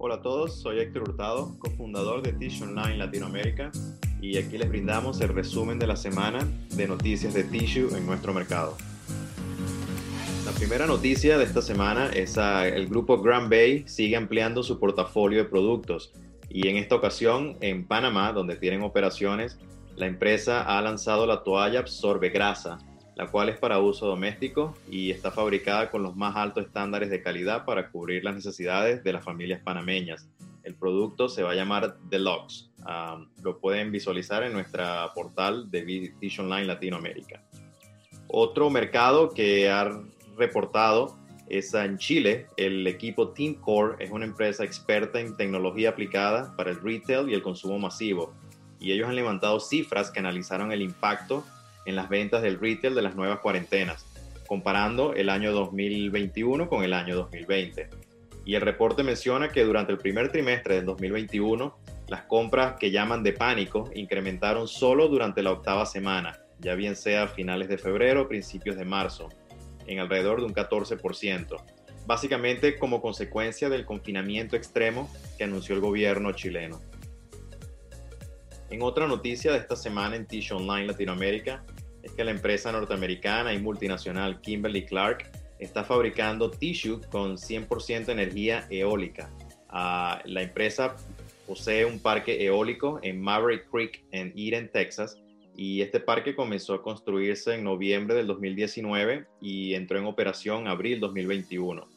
Hola a todos, soy Héctor Hurtado, cofundador de Tissue Online Latinoamérica y aquí les brindamos el resumen de la semana de noticias de Tissue en nuestro mercado. La primera noticia de esta semana es que el grupo Grand Bay sigue ampliando su portafolio de productos y en esta ocasión en Panamá, donde tienen operaciones, la empresa ha lanzado la toalla Absorbe Grasa, la cual es para uso doméstico y está fabricada con los más altos estándares de calidad para cubrir las necesidades de las familias panameñas. El producto se va a llamar Deluxe. Um, lo pueden visualizar en nuestra portal de Tissue Online Latinoamérica. Otro mercado que ha reportado es en Chile. El equipo Team Core es una empresa experta en tecnología aplicada para el retail y el consumo masivo. Y ellos han levantado cifras que analizaron el impacto en las ventas del retail de las nuevas cuarentenas, comparando el año 2021 con el año 2020. Y el reporte menciona que durante el primer trimestre del 2021, las compras que llaman de pánico incrementaron solo durante la octava semana, ya bien sea a finales de febrero o principios de marzo, en alrededor de un 14%, básicamente como consecuencia del confinamiento extremo que anunció el gobierno chileno. En otra noticia de esta semana en Tissue Online Latinoamérica, es que la empresa norteamericana y multinacional Kimberly Clark está fabricando tissue con 100% energía eólica. Ah, la empresa posee un parque eólico en Maverick Creek en Eden, Texas, y este parque comenzó a construirse en noviembre del 2019 y entró en operación en abril 2021,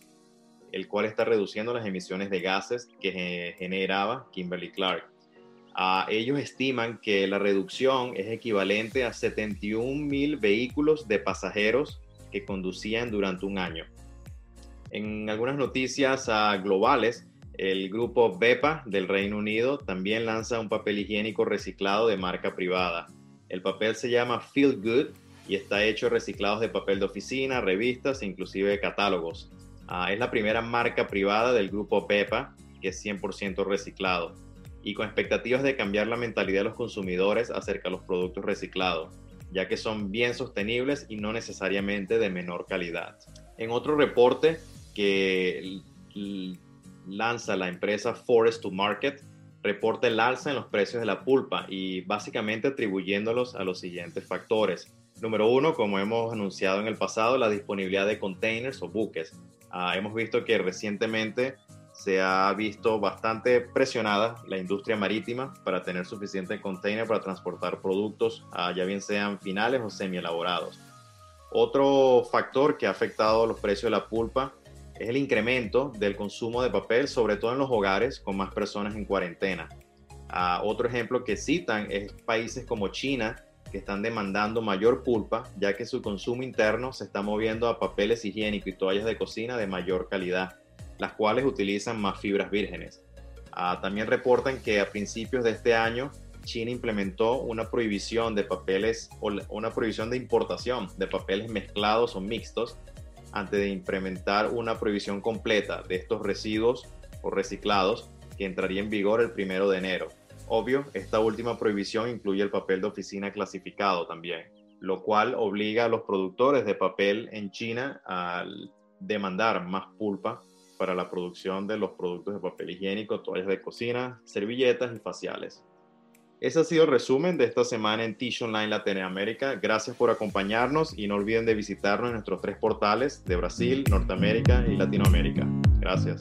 el cual está reduciendo las emisiones de gases que generaba Kimberly Clark ellos estiman que la reducción es equivalente a 71 mil vehículos de pasajeros que conducían durante un año. En algunas noticias ah, globales, el grupo BEPA del Reino Unido también lanza un papel higiénico reciclado de marca privada. El papel se llama Feel Good y está hecho reciclados de papel de oficina, revistas e inclusive catálogos. Ah, es la primera marca privada del grupo BEPA que es 100% reciclado y con expectativas de cambiar la mentalidad de los consumidores acerca de los productos reciclados, ya que son bien sostenibles y no necesariamente de menor calidad. En otro reporte que lanza la empresa Forest to Market, reporta el alza en los precios de la pulpa y básicamente atribuyéndolos a los siguientes factores. Número uno, como hemos anunciado en el pasado, la disponibilidad de containers o buques. Ah, hemos visto que recientemente se ha visto bastante presionada la industria marítima para tener suficiente container para transportar productos, ah, ya bien sean finales o semi elaborados. Otro factor que ha afectado los precios de la pulpa es el incremento del consumo de papel, sobre todo en los hogares con más personas en cuarentena. Ah, otro ejemplo que citan es países como China, que están demandando mayor pulpa, ya que su consumo interno se está moviendo a papeles higiénicos y toallas de cocina de mayor calidad las cuales utilizan más fibras vírgenes. Ah, también reportan que a principios de este año China implementó una prohibición de papeles o una prohibición de importación de papeles mezclados o mixtos antes de implementar una prohibición completa de estos residuos o reciclados que entraría en vigor el primero de enero. Obvio, esta última prohibición incluye el papel de oficina clasificado también, lo cual obliga a los productores de papel en China a demandar más pulpa para la producción de los productos de papel higiénico, toallas de cocina, servilletas y faciales. Ese ha sido el resumen de esta semana en Tissue Online Latinoamérica. Gracias por acompañarnos y no olviden de visitarnos en nuestros tres portales de Brasil, Norteamérica y Latinoamérica. Gracias.